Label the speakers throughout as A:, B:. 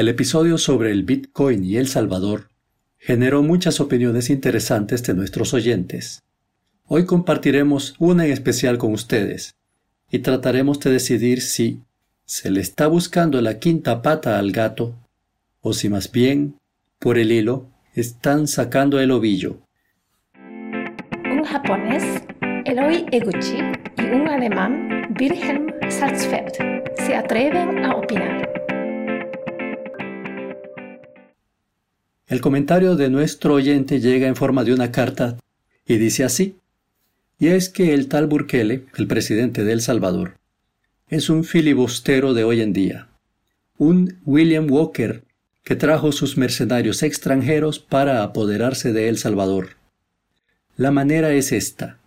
A: El episodio sobre el Bitcoin y El Salvador generó muchas opiniones interesantes de nuestros oyentes. Hoy compartiremos una en especial con ustedes y trataremos de decidir si se le está buscando la quinta pata al gato o si más bien, por el hilo, están sacando el ovillo.
B: Un japonés, Eloy Eguchi, y un alemán, Wilhelm Salzfeld, se atreven a opinar.
A: El comentario de nuestro oyente llega en forma de una carta y dice así, y es que el tal Burkele, el presidente de El Salvador, es un filibustero de hoy en día, un William Walker que trajo sus mercenarios extranjeros para apoderarse de El Salvador. La manera es esta.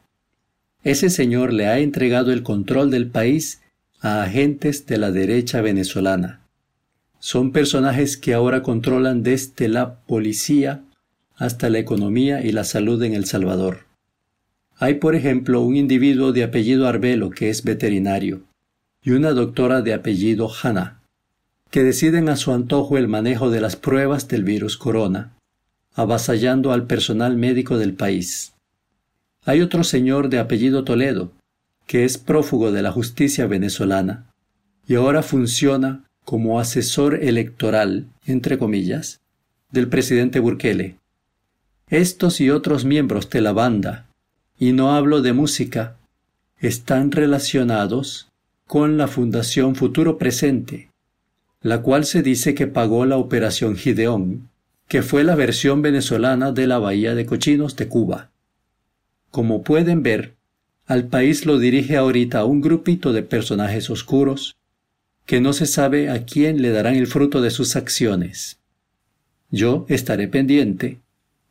A: Ese señor le ha entregado el control del país a agentes de la derecha venezolana son personajes que ahora controlan desde la policía hasta la economía y la salud en El Salvador. Hay, por ejemplo, un individuo de apellido Arbelo que es veterinario y una doctora de apellido Hanna, que deciden a su antojo el manejo de las pruebas del virus corona, avasallando al personal médico del país. Hay otro señor de apellido Toledo, que es prófugo de la justicia venezolana, y ahora funciona como asesor electoral, entre comillas, del presidente Burkele. Estos y otros miembros de la banda, y no hablo de música, están relacionados con la Fundación Futuro Presente, la cual se dice que pagó la Operación Gideón, que fue la versión venezolana de la Bahía de Cochinos de Cuba. Como pueden ver, al país lo dirige ahorita un grupito de personajes oscuros, que no se sabe a quién le darán el fruto de sus acciones. Yo estaré pendiente.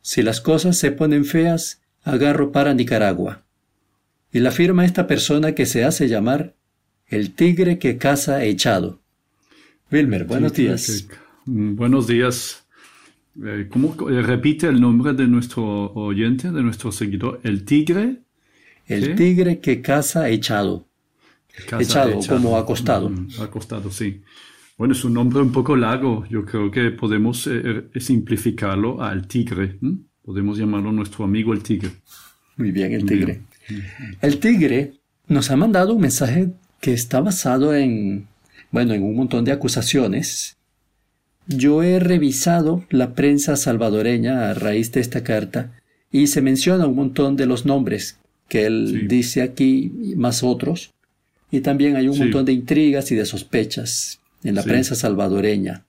A: Si las cosas se ponen feas, agarro para Nicaragua. Y la firma esta persona que se hace llamar el tigre que caza echado. Wilmer, buenos días.
C: Mm, buenos días. Eh, ¿Cómo eh, repite el nombre de nuestro oyente, de nuestro seguidor? ¿El tigre?
A: El tigre que caza echado echado, como acostado.
C: Mm, acostado, sí. Bueno, es un nombre un poco largo. Yo creo que podemos eh, eh, simplificarlo al tigre. Podemos llamarlo nuestro amigo el tigre.
A: Muy bien, el tigre. El tigre nos ha mandado un mensaje que está basado en, bueno, en un montón de acusaciones. Yo he revisado la prensa salvadoreña a raíz de esta carta y se menciona un montón de los nombres que él dice aquí, más otros, y también hay un montón de intrigas y de sospechas en la prensa salvadoreña.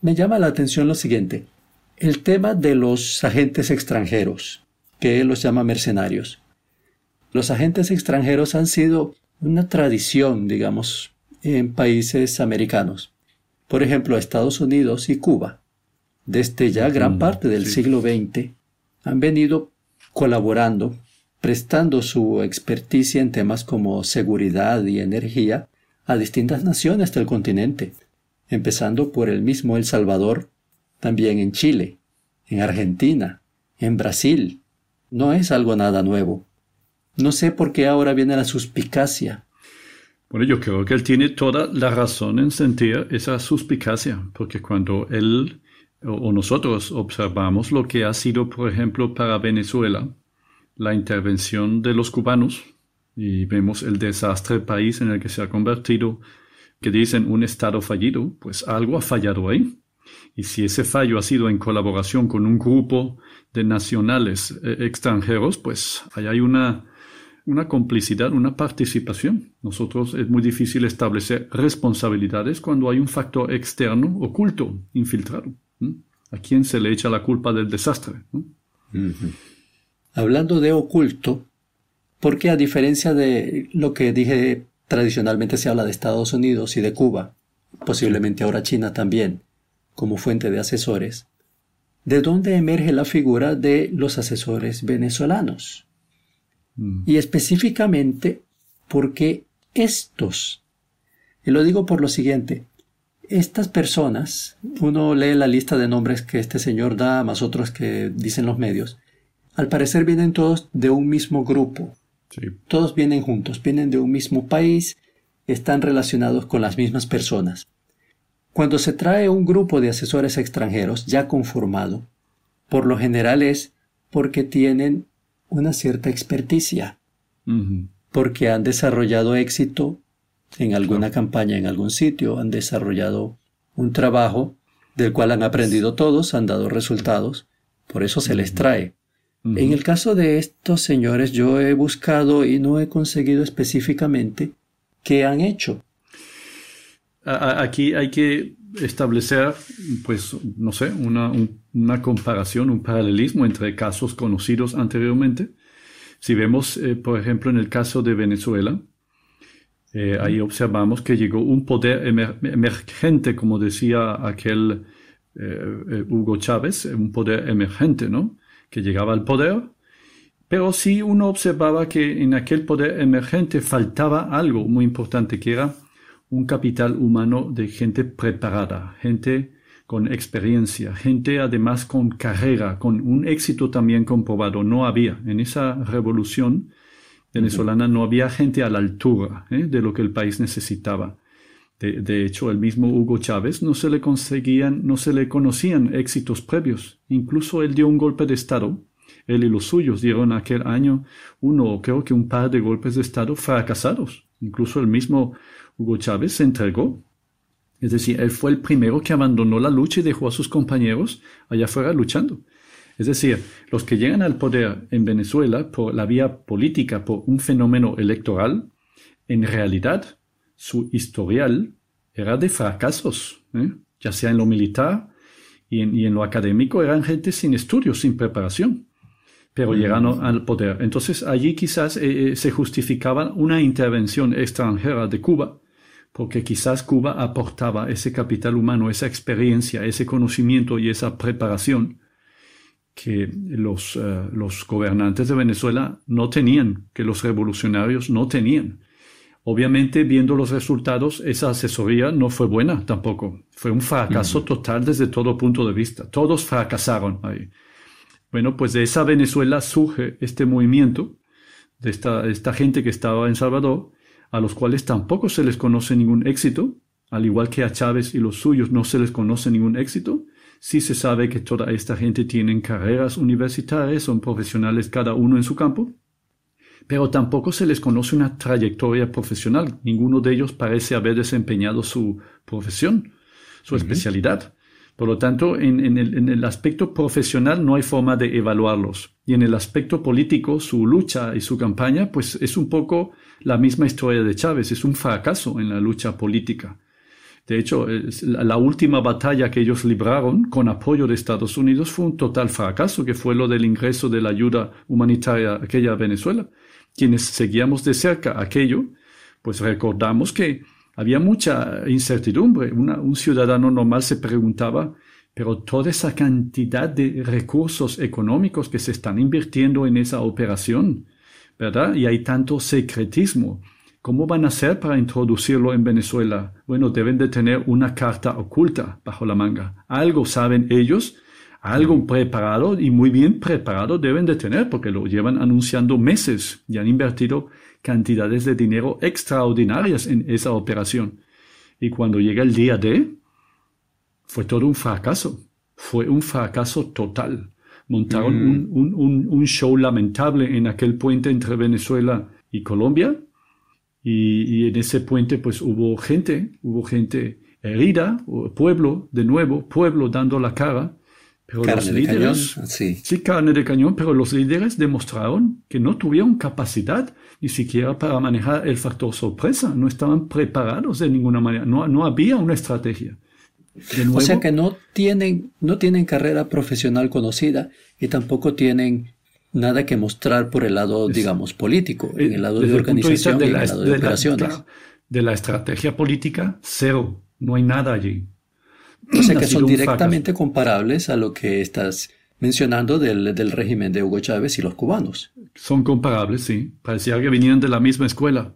A: Me llama la atención lo siguiente, el tema de los agentes extranjeros, que él los llama mercenarios. Los agentes extranjeros han sido una tradición, digamos, en países americanos. Por ejemplo, Estados Unidos y Cuba. Desde ya gran parte del siglo XX han venido colaborando prestando su experticia en temas como seguridad y energía a distintas naciones del continente, empezando por el mismo El Salvador, también en Chile, en Argentina, en Brasil. No es algo nada nuevo. No sé por qué ahora viene la suspicacia.
C: Bueno, yo creo que él tiene toda la razón en sentir esa suspicacia, porque cuando él o nosotros observamos lo que ha sido, por ejemplo, para Venezuela, la intervención de los cubanos y vemos el desastre país en el que se ha convertido, que dicen un Estado fallido, pues algo ha fallado ahí. Y si ese fallo ha sido en colaboración con un grupo de nacionales eh, extranjeros, pues ahí hay una, una complicidad, una participación. Nosotros es muy difícil establecer responsabilidades cuando hay un factor externo oculto, infiltrado. ¿A quién se le echa la culpa del desastre?
A: Hablando de oculto, porque a diferencia de lo que dije tradicionalmente se habla de Estados Unidos y de Cuba, posiblemente ahora China también, como fuente de asesores, ¿de dónde emerge la figura de los asesores venezolanos? Mm. Y específicamente porque estos, y lo digo por lo siguiente, estas personas, uno lee la lista de nombres que este señor da, más otros que dicen los medios, al parecer vienen todos de un mismo grupo. Todos vienen juntos, vienen de un mismo país, están relacionados con las mismas personas. Cuando se trae un grupo de asesores extranjeros ya conformado, por lo general es porque tienen una cierta experticia, porque han desarrollado éxito en alguna campaña, en algún sitio, han desarrollado un trabajo del cual han aprendido todos, han dado resultados, por eso se les trae. En el caso de estos señores, yo he buscado y no he conseguido específicamente qué han hecho.
C: Aquí hay que establecer, pues, no sé, una, una comparación, un paralelismo entre casos conocidos anteriormente. Si vemos, eh, por ejemplo, en el caso de Venezuela, eh, ahí observamos que llegó un poder emergente, como decía aquel eh, Hugo Chávez, un poder emergente, ¿no? Que llegaba al poder, pero sí uno observaba que en aquel poder emergente faltaba algo muy importante, que era un capital humano de gente preparada, gente con experiencia, gente además con carrera, con un éxito también comprobado. No había en esa revolución venezolana, no había gente a la altura ¿eh? de lo que el país necesitaba. De, hecho, el mismo Hugo Chávez no se le conseguían, no se le conocían éxitos previos. Incluso él dio un golpe de Estado. Él y los suyos dieron aquel año uno, creo que un par de golpes de Estado fracasados. Incluso el mismo Hugo Chávez se entregó. Es decir, él fue el primero que abandonó la lucha y dejó a sus compañeros allá afuera luchando. Es decir, los que llegan al poder en Venezuela por la vía política, por un fenómeno electoral, en realidad su historial era de fracasos, ¿eh? ya sea en lo militar y en, lo académico, eran gente sin estudios, sin preparación, pero llegaron al poder. Entonces allí quizás eh, eh, se justificaba una intervención extranjera de Cuba porque quizás Cuba aportaba ese capital humano, esa experiencia, ese conocimiento y esa preparación que los, los gobernantes de Venezuela no tenían, que los revolucionarios no tenían. Obviamente, viendo los resultados, esa asesoría no fue buena tampoco. Fue un fracaso total desde todo punto de vista. Todos fracasaron ahí. Bueno, pues de esa Venezuela surge este movimiento de esta, esta gente que estaba en Salvador a los cuales tampoco se les conoce ningún éxito, al igual que a Chávez y los suyos no se les conoce ningún éxito, sí se sabe que toda esta gente tienen carreras universitarias, son profesionales cada uno en su campo, pero tampoco se les conoce una trayectoria profesional. Ninguno de ellos parece haber desempeñado su profesión, su especialidad. Por lo tanto, en, el, aspecto profesional no hay forma de evaluarlos. Y en el aspecto político, su lucha y su campaña, pues es un poco la misma historia de Chávez, es un fracaso en la lucha política. De hecho, la última batalla que ellos libraron con apoyo de Estados Unidos fue un total fracaso, que fue lo del ingreso de la ayuda humanitaria aquella a Venezuela. Quienes seguíamos de cerca aquello, pues recordamos que había mucha incertidumbre. un ciudadano normal se preguntaba, pero toda esa cantidad de recursos económicos que se están invirtiendo en esa operación, ¿verdad? Y hay tanto secretismo. ¿Cómo van a hacer para introducirlo en Venezuela? Bueno, deben de tener una carta oculta bajo la manga. Algo saben ellos, algo preparado y muy bien preparado deben de tener porque lo llevan anunciando meses y han invertido cantidades de dinero extraordinarias en esa operación. Y cuando llega el día D, fue todo un fracaso. Fue un fracaso total. Montaron mm. un, show lamentable en aquel puente entre Venezuela y Colombia. Y, y, en ese puente pues hubo gente, hubo gente herida, pueblo, de nuevo, pueblo dando la cara.
A: Pero carne de cañón, sí.
C: sí, carne de cañón, pero los líderes demostraron que no tuvieron capacidad ni siquiera para manejar el factor sorpresa, no estaban preparados de ninguna manera, no, no había una estrategia.
A: o sea que no tienen, no tienen carrera profesional conocida y tampoco tienen nada que mostrar por el lado, digamos, político, en el lado de organización y en el lado de, operaciones.
C: de la estrategia política, cero, no hay nada allí.
A: O sea que son directamente comparables a lo que estás mencionando del, del, régimen de Hugo Chávez y los cubanos.
C: Son comparables, sí. Parecía que venían de la misma escuela.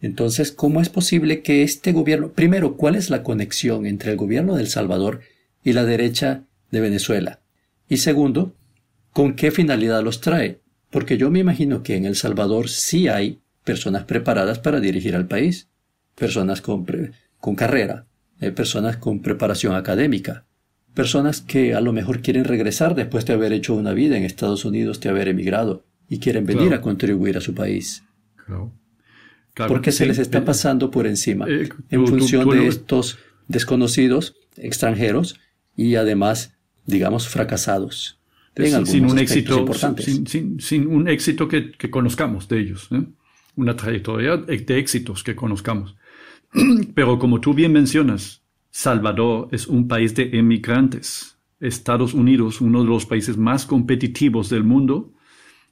A: Entonces, ¿cómo es posible que este gobierno, primero, cuál es la conexión entre el gobierno de El Salvador y la derecha de Venezuela? Y segundo, ¿con qué finalidad los trae? Porque yo me imagino que en El Salvador sí hay personas preparadas para dirigir al país, personas con, con carrera, eh, personas con preparación académica, personas que a lo mejor quieren regresar después de haber hecho una vida en Estados Unidos, de haber emigrado y quieren venir a contribuir a su país. Claro. Porque se les está eh, pasando por encima eh, en función de estos desconocidos extranjeros y además, digamos, fracasados.
C: sin, un éxito, sin, un éxito que, conozcamos de ellos, una trayectoria de éxitos que conozcamos. Pero como tú bien mencionas, Salvador es un país de emigrantes. Estados Unidos, uno de los países más competitivos del mundo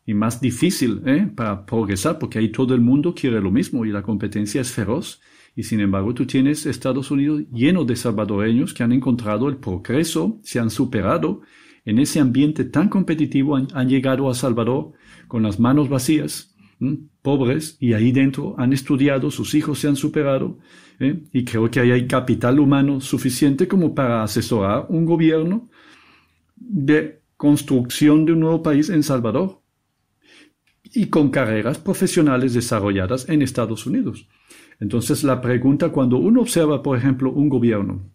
C: y más difícil ¿eh? para progresar, porque ahí todo el mundo quiere lo mismo y la competencia es feroz. Y sin embargo, tú tienes Estados Unidos lleno de salvadoreños que han encontrado el progreso, se han superado. En ese ambiente tan competitivo han, llegado a Salvador con las manos vacías, pobres, y ahí dentro han estudiado, sus hijos se han superado. ¿eh? Y creo que ahí hay capital humano suficiente como para asesorar un gobierno de construcción de un nuevo país en Salvador y con carreras profesionales desarrolladas en Estados Unidos. Entonces la pregunta cuando uno observa, por ejemplo, un gobierno,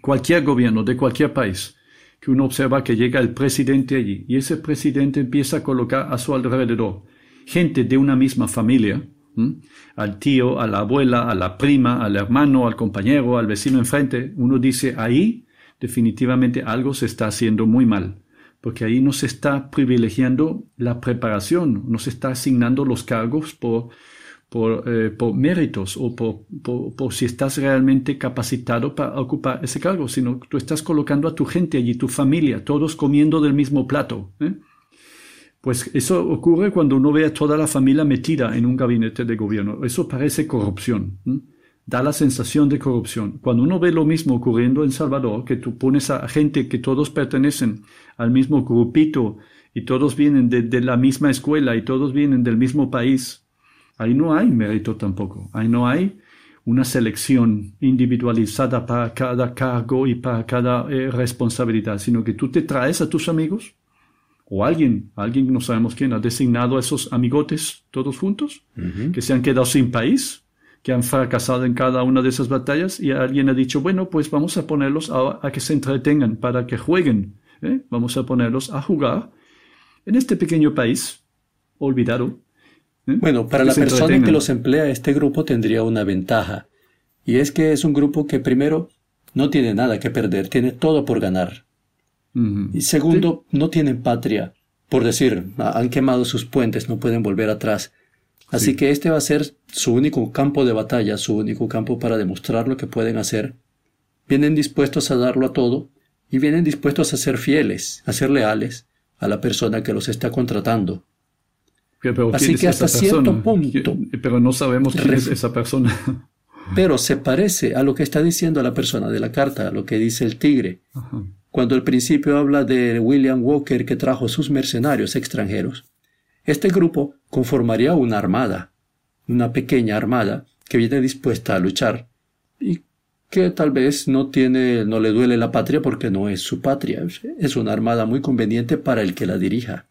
C: cualquier gobierno de cualquier país, que uno observa que llega el presidente allí y ese presidente empieza a colocar a su alrededor gente de una misma familia, al tío, a la abuela, a la prima, al hermano, al compañero, al vecino enfrente, uno dice ahí definitivamente algo se está haciendo muy mal, porque ahí no se está privilegiando la preparación, no se está asignando los cargos por por, eh, por méritos o por, por, si estás realmente capacitado para ocupar ese cargo, sino tú estás colocando a tu gente allí, tu familia, todos comiendo del mismo plato. ¿eh? Pues eso ocurre cuando uno ve a toda la familia metida en un gabinete de gobierno. Eso parece corrupción. Da la sensación de corrupción. Cuando uno ve lo mismo ocurriendo en Salvador, que tú pones a gente que todos pertenecen al mismo grupito y todos vienen de la misma escuela y todos vienen del mismo país, Ahí no hay mérito tampoco. Ahí no hay una selección individualizada para cada cargo y para cada eh, responsabilidad, sino que tú te traes a tus amigos o alguien, alguien no sabemos quién, ha designado a esos amigotes todos juntos, que se han quedado sin país, que han fracasado en cada una de esas batallas y alguien ha dicho, bueno, pues vamos a ponerlos a, que se entretengan, para que jueguen, ¿eh? vamos a ponerlos a jugar en este pequeño país olvidado
A: ¿Mm? Bueno, para la persona que los emplea, este grupo tendría una ventaja. Y es que es un grupo que primero no tiene nada que perder, tiene todo por ganar. Y segundo, no tienen patria. Por decir, han quemado sus puentes, no pueden volver atrás. Así que este va a ser su único campo de batalla, su único campo para demostrar lo que pueden hacer. Vienen dispuestos a darlo a todo y vienen dispuestos a ser fieles, a ser leales a la persona que los está contratando.
C: Así que hasta cierto punto. Pero no sabemos quién es esa persona.
A: Pero se parece a lo que está diciendo la persona de la carta, a lo que dice el tigre. Cuando al principio habla de William Walker que trajo sus mercenarios extranjeros. Este grupo conformaría una armada, una pequeña armada que viene dispuesta a luchar y que tal vez no tiene, no le duele la patria porque no es su patria. Es una armada muy conveniente para el que la dirija.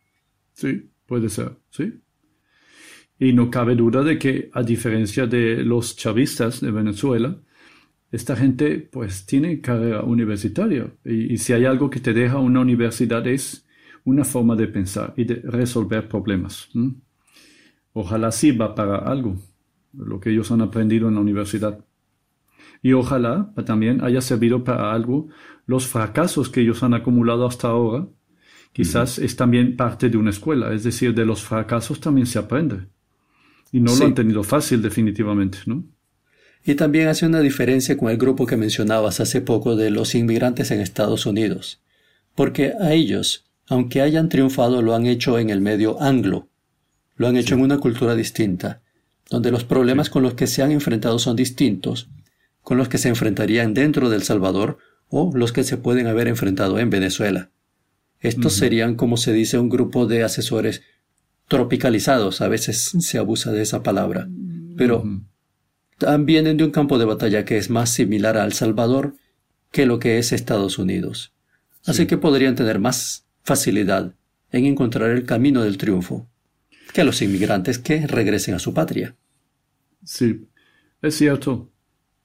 C: Sí. Puede ser, ¿sí? Y no cabe duda de que, a diferencia de los chavistas de Venezuela, esta gente pues tiene carrera universitaria. Y, si hay algo que te deja una universidad es una forma de pensar y de resolver problemas. Ojalá sirva para algo, lo que ellos han aprendido en la universidad. Y ojalá también haya servido para algo los fracasos que ellos han acumulado hasta ahora quizás es también parte de una escuela, es decir, de los fracasos también se aprende. Y no lo han tenido fácil definitivamente, ¿no?
A: Y también hace una diferencia con el grupo que mencionabas hace poco de los inmigrantes en Estados Unidos, porque a ellos, aunque hayan triunfado, lo han hecho en el medio anglo, lo han hecho en una cultura distinta, donde los problemas con los que se han enfrentado son distintos, con los que se enfrentarían dentro del Salvador o los que se pueden haber enfrentado en Venezuela. Estos serían, como se dice, un grupo de asesores tropicalizados. A veces se abusa de esa palabra. Pero también vienen de un campo de batalla que es más similar a El Salvador que lo que es Estados Unidos. Así que podrían tener más facilidad en encontrar el camino del triunfo que los inmigrantes que regresen a su patria.
C: Sí, es cierto.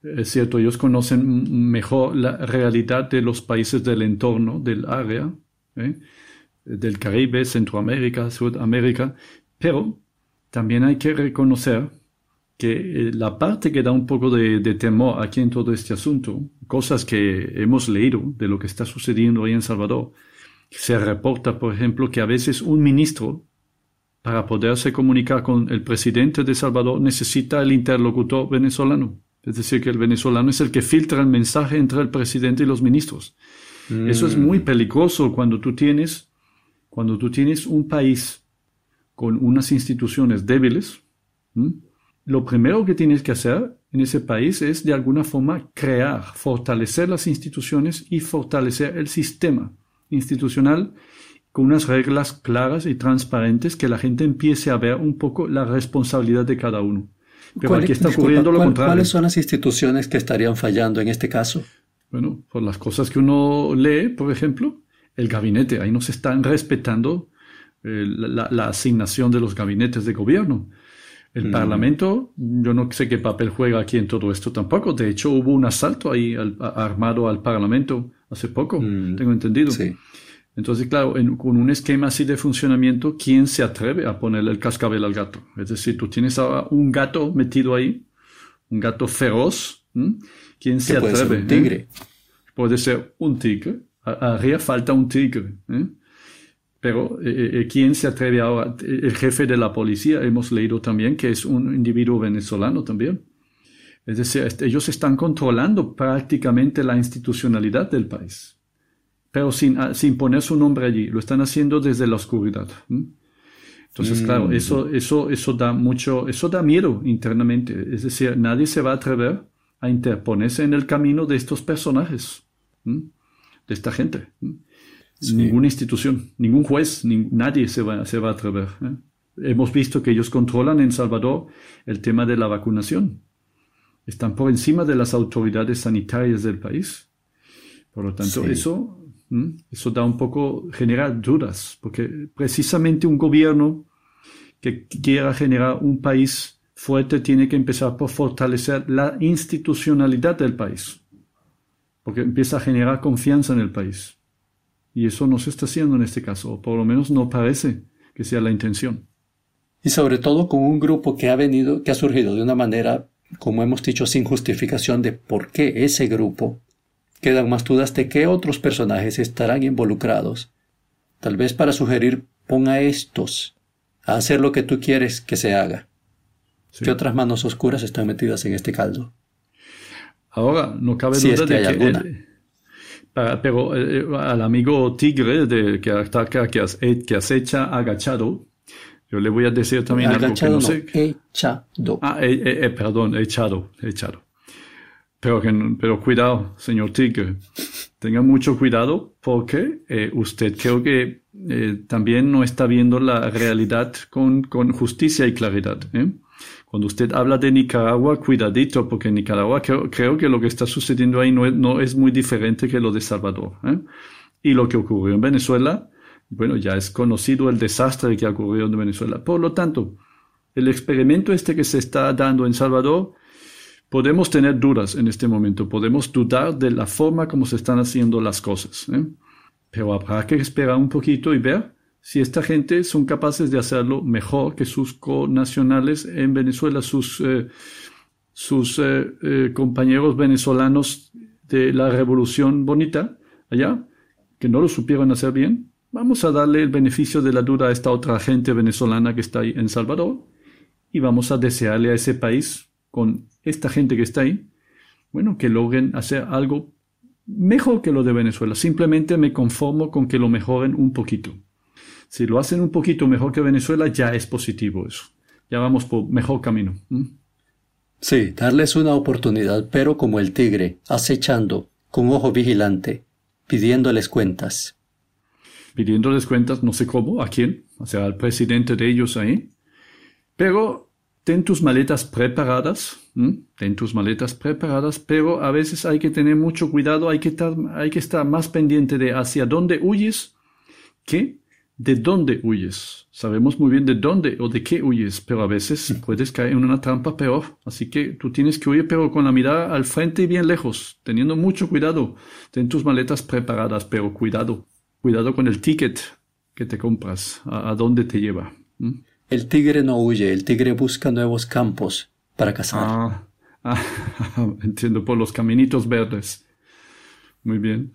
C: Es cierto, ellos conocen mejor la realidad de los países del entorno, del área, ¿eh? del Caribe, Centroamérica, Sudamérica, pero también hay que reconocer que eh, la parte que da un poco de, temor aquí en todo este asunto, cosas que hemos leído de lo que está sucediendo ahí en Salvador, se reporta, por ejemplo, que a veces un ministro, para poderse comunicar con el presidente de Salvador, necesita el interlocutor venezolano. Es decir, que el venezolano es el que filtra el mensaje entre el presidente y los ministros. Eso es muy mm. peligroso cuando tú tienes, cuando tú tienes un país con unas instituciones débiles. Lo primero que tienes que hacer en ese país es de alguna forma crear, fortalecer las instituciones y fortalecer el sistema institucional con unas reglas claras y transparentes que la gente empiece a ver un poco la responsabilidad de cada uno.
A: Pero aquí está ocurriendo lo contrario. ¿Cuáles son las instituciones que estarían fallando en este caso?
C: Bueno, por las cosas que uno lee, por ejemplo, el gabinete. Ahí no se están respetando eh, la, asignación de los gabinetes de gobierno. El mm. Parlamento, yo no sé qué papel juega aquí en todo esto tampoco. De hecho, hubo un asalto ahí armado al Parlamento hace poco, mm. tengo entendido. Sí. Entonces, claro, con un esquema así de funcionamiento, ¿quién se atreve a ponerle el cascabel al gato? Es decir, tú tienes ahora un gato metido ahí, un gato feroz. ¿Quién se atreve?
A: Puede ser un tigre.
C: Puede ser un tigre. Haría falta un tigre. ¿eh? Pero eh, eh, ¿quién se atreve ahora? El jefe de la policía, hemos leído también que es un individuo venezolano también. Es decir, ellos están controlando prácticamente la institucionalidad del país pero sin, ah, sin poner su nombre allí. Lo están haciendo desde la oscuridad. Entonces, claro, mm. eso, eso, eso da mucho, eso da miedo internamente. Es decir, nadie se va a atrever a interponerse en el camino de estos personajes, de esta gente. Ninguna institución, ningún juez, nadie se va, se va a atrever. ¿eh? Hemos visto que ellos controlan en Salvador el tema de la vacunación. Están por encima de las autoridades sanitarias del país. Por lo tanto, eso ¿Mm? Eso da un poco, genera dudas, porque precisamente un gobierno que quiera generar un país fuerte tiene que empezar por fortalecer la institucionalidad del país, porque empieza a generar confianza en el país. Y eso no se está haciendo en este caso, o por lo menos no parece que sea la intención.
A: Y sobre todo con un grupo que ha venido, que ha surgido de una manera, como hemos dicho, sin justificación de por qué ese grupo Quedan más dudas de qué otros personajes estarán involucrados. Tal vez para sugerir pon a estos a hacer lo que tú quieres que se haga. ¿Qué otras manos oscuras están metidas en este caldo?
C: Ahora, no cabe duda de que... pero eh, eh, al amigo tigre de, que ataca, que, que acecha agachado, yo le voy a decir también algo que no, sé.
A: Echado.
C: Ah, eh, perdón, echado, echado. Pero, pero cuidado, señor Tigre. Tenga mucho cuidado porque eh, usted creo que eh, también no está viendo la realidad con, con justicia y claridad. ¿eh? Cuando usted habla de Nicaragua, cuidadito, porque en Nicaragua creo, que lo que está sucediendo ahí no es, muy diferente que lo de Salvador. Y lo que ocurrió en Venezuela, bueno, ya es conocido el desastre que ha ocurrido en Venezuela. Por lo tanto, el experimento este que se está dando en Salvador Podemos tener dudas en este momento, podemos dudar de la forma como se están haciendo las cosas, ¿eh? pero habrá que esperar un poquito y ver si esta gente son capaces de hacerlo mejor que sus conacionales en Venezuela, sus, eh, sus eh, compañeros venezolanos de la revolución bonita allá, que no lo supieron hacer bien. Vamos a darle el beneficio de la duda a esta otra gente venezolana que está ahí en Salvador y vamos a desearle a ese país con esta gente que está ahí, bueno, que logren hacer algo mejor que lo de Venezuela. Simplemente me conformo con que lo mejoren un poquito. Si lo hacen un poquito mejor que Venezuela, ya es positivo eso. Ya vamos por mejor camino.
A: Sí, darles una oportunidad, pero como el tigre, acechando, con ojo vigilante, pidiéndoles cuentas.
C: Pidiéndoles cuentas, no sé cómo, a quién, o sea, al presidente de ellos ahí. Pero ten tus maletas preparadas, ten tus maletas preparadas, pero a veces hay que tener mucho cuidado, hay que, estar, hay que estar más pendiente de hacia dónde huyes que de dónde huyes. Sabemos muy bien de dónde o de qué huyes, pero a veces puedes caer en una trampa peor. Así que tú tienes que huir, pero con la mirada al frente y bien lejos, teniendo mucho cuidado. Ten tus maletas preparadas, pero cuidado. Cuidado con el ticket que te compras, a, dónde te lleva.
A: El tigre no huye, el tigre busca nuevos campos para cazar.
C: Ah, ah entiendo, por los caminitos verdes. Muy bien.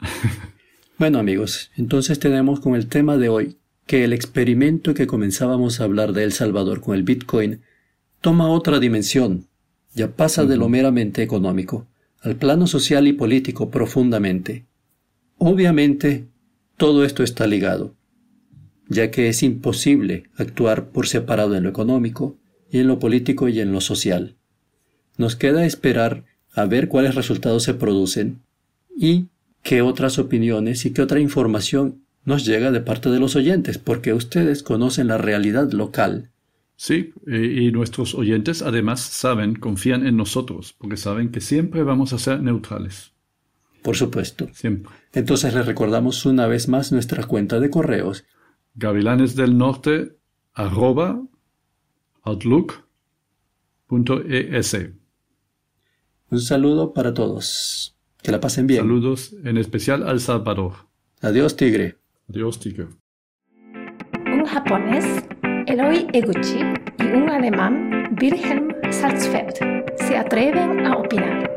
A: bueno amigos, entonces tenemos con el tema de hoy que el experimento que comenzábamos a hablar de El Salvador con el Bitcoin toma otra dimensión, ya pasa de lo meramente económico, al plano social y político profundamente. Obviamente, todo esto está ligado, ya que es imposible actuar por separado en lo económico y en lo político y en lo social. Nos queda esperar a ver cuáles resultados se producen y qué otras opiniones y qué otra información nos llega de parte de los oyentes, porque ustedes conocen la realidad local.
C: Sí, y nuestros oyentes además saben, confían en nosotros, porque saben que siempre vamos a ser neutrales.
A: Por supuesto.
C: Siempre.
A: Entonces les recordamos una vez más nuestra cuenta de correos.
C: Gavilanes del Norte arroba outlook.es.
A: Un saludo para todos. Que la pasen bien.
C: Saludos en especial al Salvador. Adiós, tigre.
B: Un japonés, Eloy Eguchi, y un alemán, Wilhelm Salzfeld, se atreven a opinar.